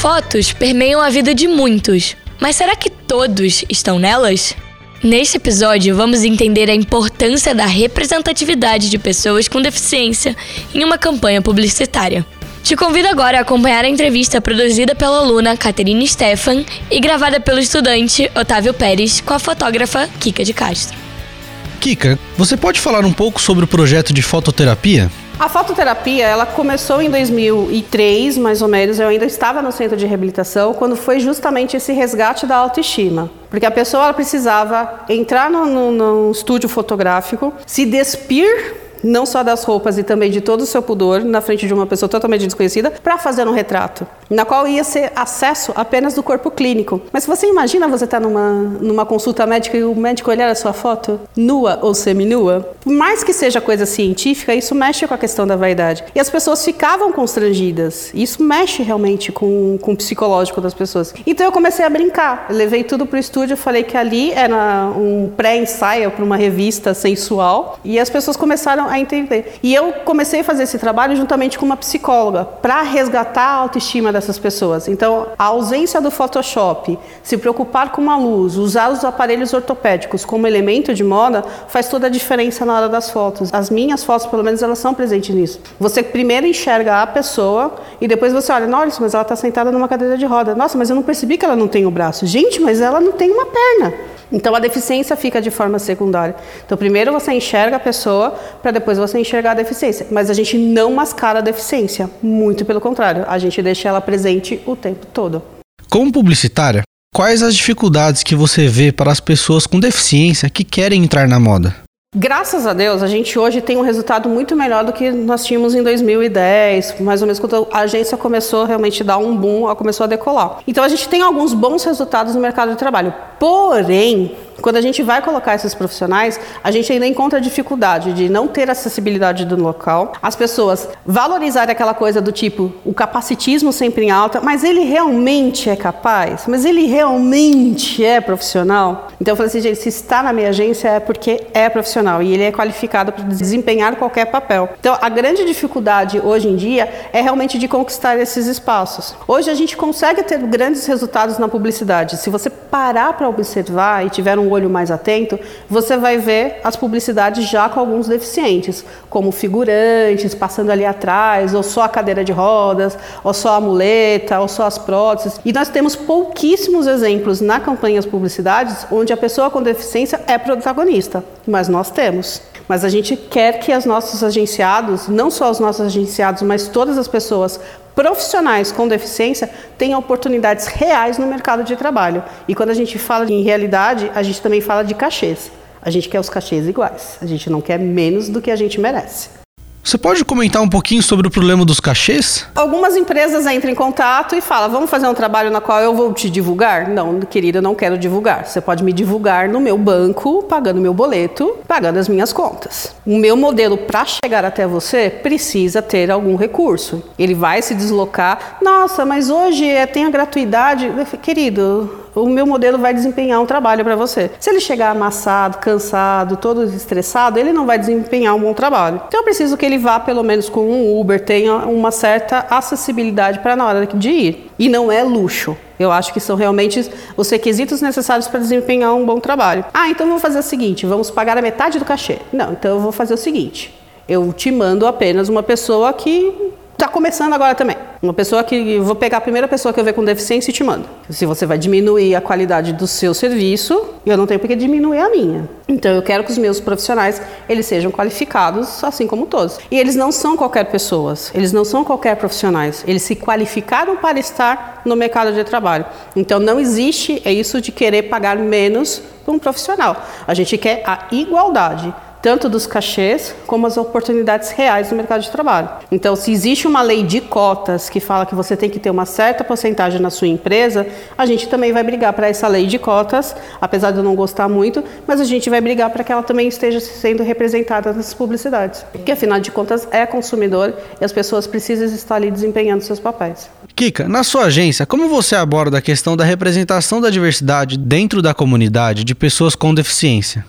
Fotos permeiam a vida de muitos, mas será que todos estão nelas? Neste episódio, vamos entender a importância da representatividade de pessoas com deficiência em uma campanha publicitária. Te convido agora a acompanhar a entrevista produzida pela aluna Caterine Stefan e gravada pelo estudante Otávio Pérez com a fotógrafa Kika de Castro. Kika, você pode falar um pouco sobre o projeto de fototerapia? A fototerapia, ela começou em 2003, mais ou menos. Eu ainda estava no centro de reabilitação quando foi justamente esse resgate da autoestima. Porque a pessoa precisava entrar no estúdio fotográfico, se despir não só das roupas e também de todo o seu pudor na frente de uma pessoa totalmente desconhecida para fazer um retrato, na qual ia ser acesso apenas do corpo clínico. Mas você imagina você estar tá numa, numa consulta médica e o médico olhar a sua foto nua ou seminua? Por mais que seja coisa científica, isso mexe com a questão da vaidade. E as pessoas ficavam constrangidas. Isso mexe realmente com, com o psicológico das pessoas. Então eu comecei a brincar. Eu levei tudo para o estúdio, falei que ali era um pré-ensaio para uma revista sensual e as pessoas começaram a entender. E eu comecei a fazer esse trabalho juntamente com uma psicóloga para resgatar a autoestima dessas pessoas. Então, a ausência do Photoshop, se preocupar com a luz, usar os aparelhos ortopédicos como elemento de moda, faz toda a diferença na hora das fotos. As minhas fotos, pelo menos, elas são presentes nisso. Você primeiro enxerga a pessoa e depois você olha, nossa, mas ela está sentada numa cadeira de roda. Nossa, mas eu não percebi que ela não tem o braço. Gente, mas ela não tem uma perna. Então a deficiência fica de forma secundária. Então primeiro você enxerga a pessoa para depois você enxergar a deficiência. Mas a gente não mascara a deficiência, muito pelo contrário, a gente deixa ela presente o tempo todo. Como publicitária, quais as dificuldades que você vê para as pessoas com deficiência que querem entrar na moda? Graças a Deus, a gente hoje tem um resultado muito melhor do que nós tínhamos em 2010, mais ou menos quando a agência começou realmente a dar um boom, ela começou a decolar. Então a gente tem alguns bons resultados no mercado de trabalho. Porém, quando a gente vai colocar esses profissionais, a gente ainda encontra dificuldade de não ter acessibilidade do local, as pessoas valorizarem aquela coisa do tipo o capacitismo sempre em alta, mas ele realmente é capaz? Mas ele realmente é profissional? Então eu falei assim, gente, se está na minha agência é porque é profissional e ele é qualificado para desempenhar qualquer papel. Então a grande dificuldade hoje em dia é realmente de conquistar esses espaços. Hoje a gente consegue ter grandes resultados na publicidade. Se você parar para observar e tiver um olho mais atento, você vai ver as publicidades já com alguns deficientes, como figurantes passando ali atrás, ou só a cadeira de rodas, ou só a muleta, ou só as próteses. E nós temos pouquíssimos exemplos na campanhas publicidades onde a pessoa com deficiência é protagonista, mas nós temos. Mas a gente quer que os nossos agenciados, não só os nossos agenciados, mas todas as pessoas profissionais com deficiência tenham oportunidades reais no mercado de trabalho. E quando a gente fala em realidade, a gente também fala de cachês. A gente quer os cachês iguais. A gente não quer menos do que a gente merece. Você pode comentar um pouquinho sobre o problema dos cachês? Algumas empresas entram em contato e falam: vamos fazer um trabalho na qual eu vou te divulgar? Não, querida, não quero divulgar. Você pode me divulgar no meu banco, pagando meu boleto, pagando as minhas contas. O meu modelo para chegar até você precisa ter algum recurso. Ele vai se deslocar. Nossa, mas hoje tem a gratuidade. Querido, o meu modelo vai desempenhar um trabalho para você. Se ele chegar amassado, cansado, todo estressado, ele não vai desempenhar um bom trabalho. Então eu preciso que ele vá pelo menos com um Uber, tenha uma certa acessibilidade para na hora de ir. E não é luxo. Eu acho que são realmente os requisitos necessários para desempenhar um bom trabalho. Ah, então vamos fazer o seguinte: vamos pagar a metade do cachê. Não, então eu vou fazer o seguinte: eu te mando apenas uma pessoa que está começando agora também. Uma pessoa que. Vou pegar a primeira pessoa que eu ver com deficiência e te mando. Se você vai diminuir a qualidade do seu serviço, eu não tenho por que diminuir a minha. Então eu quero que os meus profissionais eles sejam qualificados assim como todos. E eles não são qualquer pessoas, eles não são qualquer profissionais. Eles se qualificaram para estar no mercado de trabalho. Então não existe é isso de querer pagar menos para um profissional. A gente quer a igualdade tanto dos cachês como as oportunidades reais no mercado de trabalho. Então, se existe uma lei de cotas que fala que você tem que ter uma certa porcentagem na sua empresa, a gente também vai brigar para essa lei de cotas, apesar de eu não gostar muito, mas a gente vai brigar para que ela também esteja sendo representada nas publicidades. Porque, afinal de contas, é consumidor e as pessoas precisam estar ali desempenhando seus papéis. Kika, na sua agência, como você aborda a questão da representação da diversidade dentro da comunidade de pessoas com deficiência?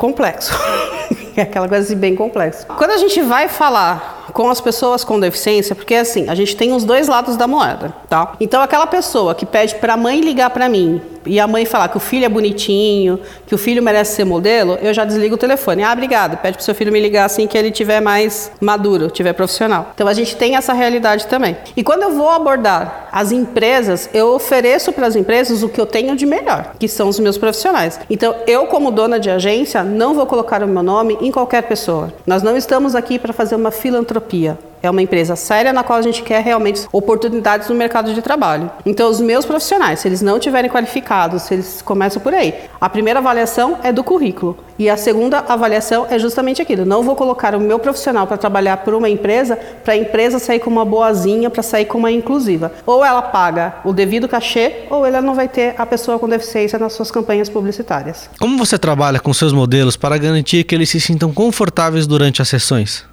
Complexo. é aquela coisa assim, bem complexa. Quando a gente vai falar com as pessoas com deficiência, porque assim, a gente tem os dois lados da moeda, tá? Então aquela pessoa que pede para a mãe ligar para mim e a mãe falar que o filho é bonitinho, que o filho merece ser modelo, eu já desligo o telefone. Ah, obrigado. Pede pro seu filho me ligar assim que ele tiver mais maduro, tiver profissional. Então a gente tem essa realidade também. E quando eu vou abordar as empresas, eu ofereço para as empresas o que eu tenho de melhor, que são os meus profissionais. Então eu como dona de agência não vou colocar o meu nome em qualquer pessoa. Nós não estamos aqui para fazer uma filantropia filantropia. É uma empresa séria na qual a gente quer realmente oportunidades no mercado de trabalho. Então, os meus profissionais, se eles não tiverem qualificados, se eles começam por aí, a primeira avaliação é do currículo. E a segunda avaliação é justamente aquilo. Não vou colocar o meu profissional para trabalhar por uma empresa, para a empresa sair com uma boazinha, para sair com uma inclusiva. Ou ela paga o devido cachê, ou ela não vai ter a pessoa com deficiência nas suas campanhas publicitárias. Como você trabalha com seus modelos para garantir que eles se sintam confortáveis durante as sessões?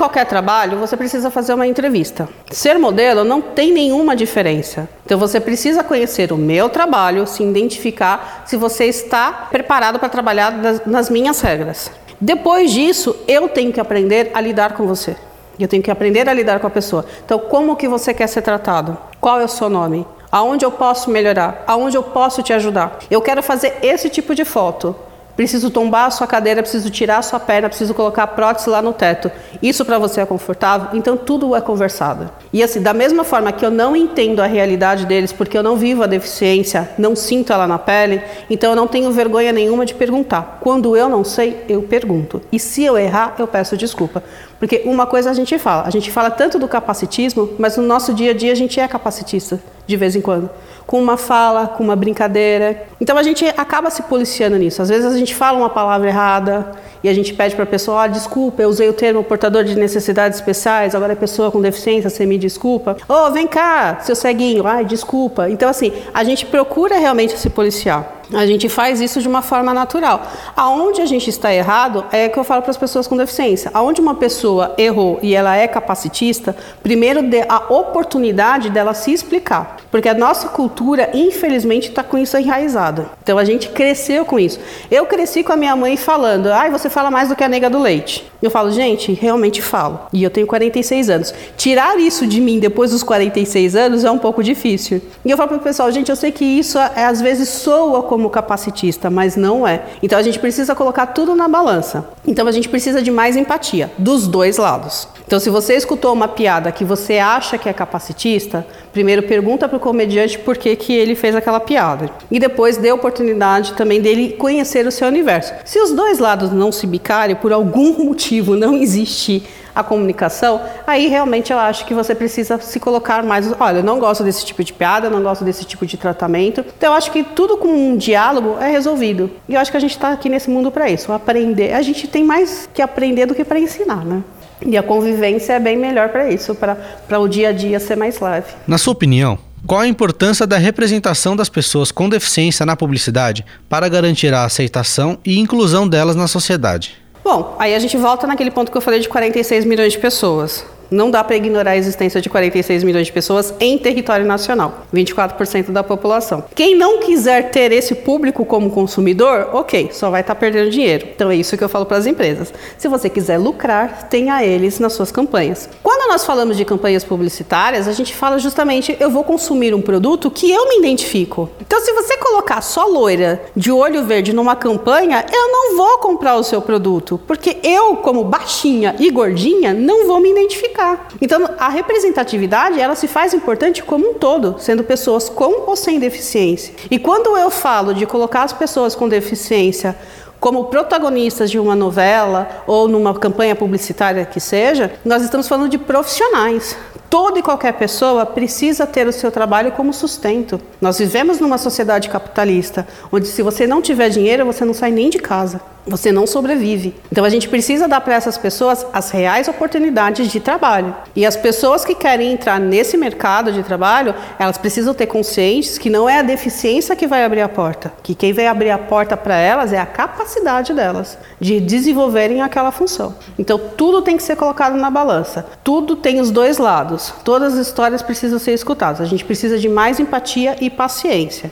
Qualquer trabalho você precisa fazer uma entrevista. Ser modelo não tem nenhuma diferença. Então você precisa conhecer o meu trabalho, se identificar se você está preparado para trabalhar nas minhas regras. Depois disso, eu tenho que aprender a lidar com você. Eu tenho que aprender a lidar com a pessoa. Então, como que você quer ser tratado? Qual é o seu nome? Aonde eu posso melhorar? Aonde eu posso te ajudar? Eu quero fazer esse tipo de foto. Preciso tombar a sua cadeira, preciso tirar a sua perna, preciso colocar prótese lá no teto. Isso para você é confortável? Então tudo é conversado. E assim, da mesma forma que eu não entendo a realidade deles, porque eu não vivo a deficiência, não sinto ela na pele, então eu não tenho vergonha nenhuma de perguntar. Quando eu não sei, eu pergunto. E se eu errar, eu peço desculpa. Porque uma coisa a gente fala, a gente fala tanto do capacitismo, mas no nosso dia a dia a gente é capacitista, de vez em quando com uma fala, com uma brincadeira. Então a gente acaba se policiando nisso. Às vezes a gente fala uma palavra errada e a gente pede para a pessoa: ah, desculpa, eu usei o termo portador de necessidades especiais, agora é pessoa com deficiência, você me desculpa. Oh, vem cá, seu ceguinho, ai, desculpa. Então, assim, a gente procura realmente se policiar. A gente faz isso de uma forma natural. Aonde a gente está errado é que eu falo para as pessoas com deficiência. Aonde uma pessoa errou e ela é capacitista, primeiro dê a oportunidade dela se explicar. Porque a nossa cultura, infelizmente, está com isso enraizada. Então a gente cresceu com isso. Eu cresci com a minha mãe falando, ai, você fala mais do que a nega do leite. Eu falo, gente, realmente falo. E eu tenho 46 anos. Tirar isso de mim depois dos 46 anos é um pouco difícil. E eu falo para o pessoal, gente, eu sei que isso às vezes soa como como capacitista, mas não é. Então a gente precisa colocar tudo na balança. Então a gente precisa de mais empatia dos dois lados. Então se você escutou uma piada que você acha que é capacitista, primeiro pergunta para o comediante por que, que ele fez aquela piada. E depois dê oportunidade também dele conhecer o seu universo. Se os dois lados não se bicarem, por algum motivo não existe a comunicação, aí realmente eu acho que você precisa se colocar mais. Olha, eu não gosto desse tipo de piada, não gosto desse tipo de tratamento. Então eu acho que tudo com um diálogo é resolvido. E eu acho que a gente está aqui nesse mundo para isso, aprender. A gente tem mais que aprender do que para ensinar, né? E a convivência é bem melhor para isso, para o dia a dia ser mais leve. Na sua opinião, qual a importância da representação das pessoas com deficiência na publicidade para garantir a aceitação e inclusão delas na sociedade? Bom, aí a gente volta naquele ponto que eu falei de 46 milhões de pessoas. Não dá para ignorar a existência de 46 milhões de pessoas em território nacional, 24% da população. Quem não quiser ter esse público como consumidor, ok, só vai estar tá perdendo dinheiro. Então é isso que eu falo para as empresas. Se você quiser lucrar, tenha eles nas suas campanhas. Quando nós falamos de campanhas publicitárias, a gente fala justamente eu vou consumir um produto que eu me identifico. Então se você colocar só loira de olho verde numa campanha, eu não vou comprar o seu produto, porque eu, como baixinha e gordinha, não vou me identificar Então, a representatividade, ela se faz importante como um todo, sendo pessoas com ou sem deficiência. E quando eu falo de colocar as pessoas com deficiência como protagonistas de uma novela ou numa campanha publicitária que seja, nós estamos falando de profissionais. Toda e qualquer pessoa precisa ter o seu trabalho como sustento. Nós vivemos numa sociedade capitalista, onde se você não tiver dinheiro, você não sai nem de casa. você não sobrevive. Então a gente precisa dar para essas pessoas as reais oportunidades de trabalho. E as pessoas que querem entrar nesse mercado de trabalho, elas precisam ter conscientes que não é a deficiência que vai abrir a porta, que quem vai abrir a porta para elas é a capacidade delas de desenvolverem aquela função. Então tudo tem que ser colocado na balança. Tudo tem os dois lados. Todas as histórias precisam ser escutadas. A gente precisa de mais empatia e paciência.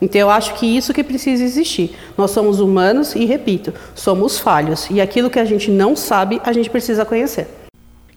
Então eu acho que isso que precisa existir. Nós somos humanos e repito, somos falhos e aquilo que a gente não sabe, a gente precisa conhecer.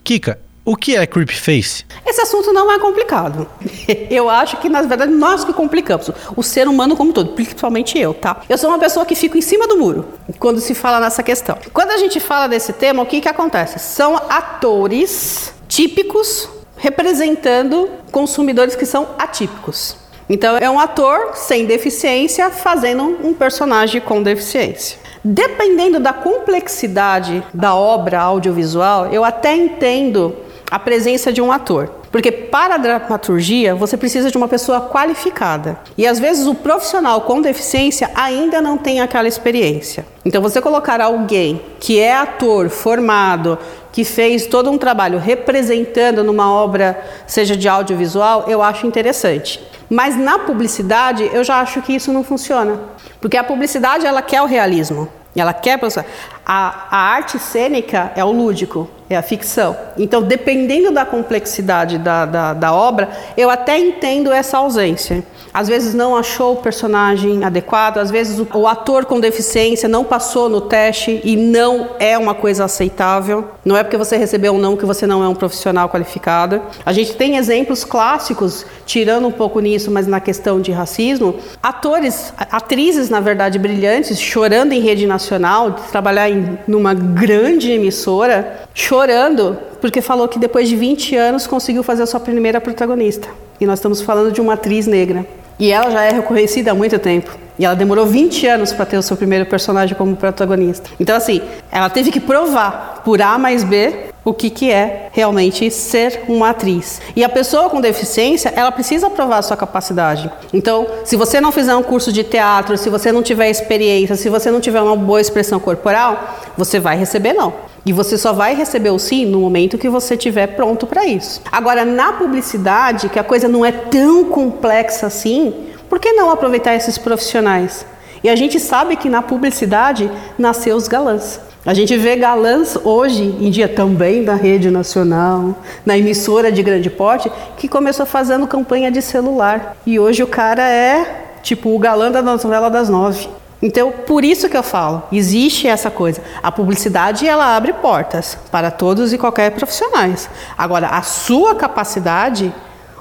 Kika, o que é creepface? Esse assunto não é complicado. Eu acho que, na verdade, nós que complicamos. O ser humano como todo, principalmente eu, tá? Eu sou uma pessoa que fico em cima do muro quando se fala nessa questão. Quando a gente fala desse tema, o que, que acontece? São atores típicos representando consumidores que são atípicos. Então é um ator sem deficiência fazendo um personagem com deficiência. Dependendo da complexidade da obra audiovisual, eu até entendo a presença de um ator. Porque para a dramaturgia você precisa de uma pessoa qualificada. E às vezes o profissional com deficiência ainda não tem aquela experiência. Então você colocar alguém que é ator formado, que fez todo um trabalho representando numa obra, seja de audiovisual, eu acho interessante. Mas na publicidade eu já acho que isso não funciona. Porque a publicidade ela quer o realismo. Ela quer a, a arte cênica é o lúdico, é a ficção. Então, dependendo da complexidade da, da, da obra, eu até entendo essa ausência. Às vezes não achou o personagem adequado, às vezes o, o, ator com deficiência não passou no teste e não é uma coisa aceitável. Não é porque você recebeu um não que você não é um profissional qualificado. A gente tem exemplos clássicos, tirando um pouco nisso, mas na questão de racismo, atores, atrizes, na verdade, brilhantes, chorando em rede nacional, de trabalhar em numa grande emissora, chorando porque falou que depois de 20 anos conseguiu fazer a sua primeira protagonista. E nós estamos falando de uma atriz negra. E ela já é reconhecida há muito tempo. E ela demorou 20 anos para ter o seu primeiro personagem como protagonista. Então, assim, ela teve que provar por A mais B o que, que é realmente ser uma atriz. E a pessoa com deficiência, ela precisa provar a sua capacidade. Então, se você não fizer um curso de teatro, se você não tiver experiência, se você não tiver uma boa expressão corporal, você vai receber não. E você só vai receber o sim no momento que você estiver pronto para isso. Agora, na publicidade, que a coisa não é tão complexa assim, por que não aproveitar esses profissionais? E a gente sabe que na publicidade nasceu os galãs. A gente vê galãs hoje em dia também da rede nacional, na emissora de grande porte, que começou fazendo campanha de celular. E hoje o cara é tipo o galã da novela das nove. Então, por isso que eu falo, existe essa coisa. A publicidade ela abre portas para todos e qualquer profissionais. Agora, a sua capacidade,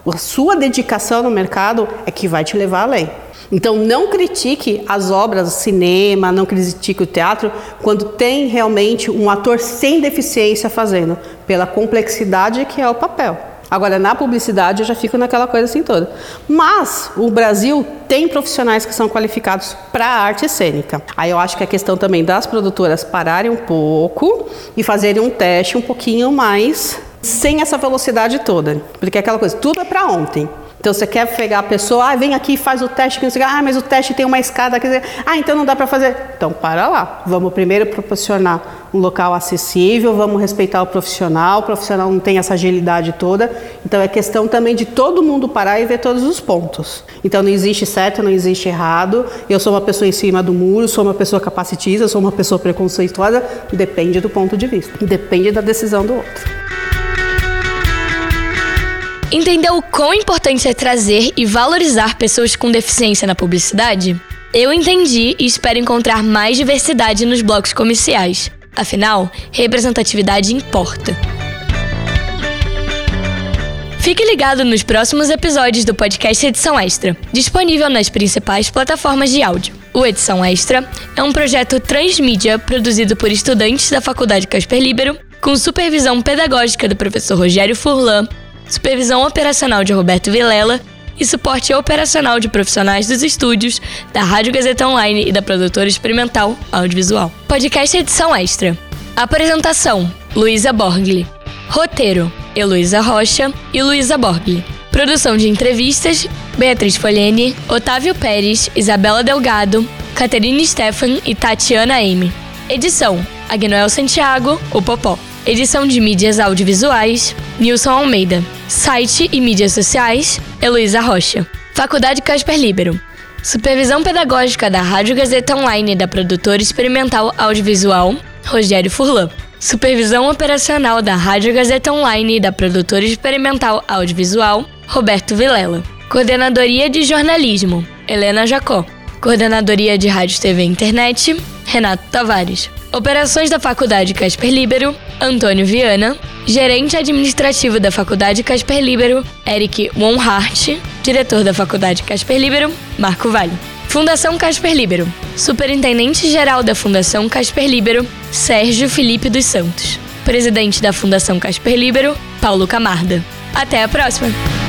a sua dedicação no mercado é que vai te levar além. Então, não critique as obras, o cinema, não critique o teatro, quando tem realmente um ator sem deficiência fazendo, pela complexidade que é o papel. Agora, na publicidade, eu já fico naquela coisa assim toda. Mas o Brasil tem profissionais que são qualificados para a arte cênica. Aí eu acho que é questão também das produtoras pararem um pouco e fazerem um teste um pouquinho mais sem essa velocidade toda. Porque é aquela coisa, tudo é para ontem. Então você quer pegar a pessoa, ah, vem aqui, faz o teste, que não ah, mas o teste tem uma escada, quer ah, então não dá para fazer. Então para lá. Vamos primeiro proporcionar um local acessível, vamos respeitar o profissional, o profissional não tem essa agilidade toda. Então é questão também de todo mundo parar e ver todos os pontos. Então não existe certo, não existe errado. Eu sou uma pessoa em cima do muro, sou uma pessoa capacitista, sou uma pessoa preconceituosa, depende do ponto de vista, depende da decisão do outro. Entendeu o quão importante é trazer e valorizar pessoas com deficiência na publicidade? Eu entendi e espero encontrar mais diversidade nos blocos comerciais. Afinal, representatividade importa. Fique ligado nos próximos episódios do podcast Edição Extra, disponível nas principais plataformas de áudio. O Edição Extra é um projeto transmídia produzido por estudantes da Faculdade Casper Libero, com supervisão pedagógica do professor Rogério Furlan supervisão operacional de Roberto Vilela e suporte operacional de profissionais dos estúdios, da Rádio Gazeta Online e da produtora experimental audiovisual. Podcast edição extra. Apresentação: Luísa Borgli. Roteiro: Heloísa Rocha e Luísa Borgli. Produção de entrevistas: Beatriz Folene, Otávio Pérez, Isabela Delgado, Caterine Stefan e Tatiana M. Edição: Agnoel Santiago, o Popó. Edição de mídias audiovisuais: Nilson Almeida. Site e mídias sociais: Heloísa Rocha. Faculdade Casper Libero. Supervisão pedagógica da Rádio Gazeta Online da produtora experimental audiovisual Rogério Furlan. Supervisão operacional da Rádio Gazeta Online e da produtora experimental audiovisual Roberto Vilela. Coordenadoria de jornalismo Helena Jacó. Coordenadoria de Rádio TV e Internet Renato Tavares. Operações da Faculdade Casper Libero Antônio Viana. Gerente administrativo da Faculdade Casper Libero Eric Wonhart. Diretor da Faculdade Casper Libero Marco Vale. Fundação Casper Libero. Superintendente-geral da Fundação Casper Libero, Sérgio Felipe dos Santos. Presidente da Fundação Casper Libero, Paulo Camarda. Até a próxima!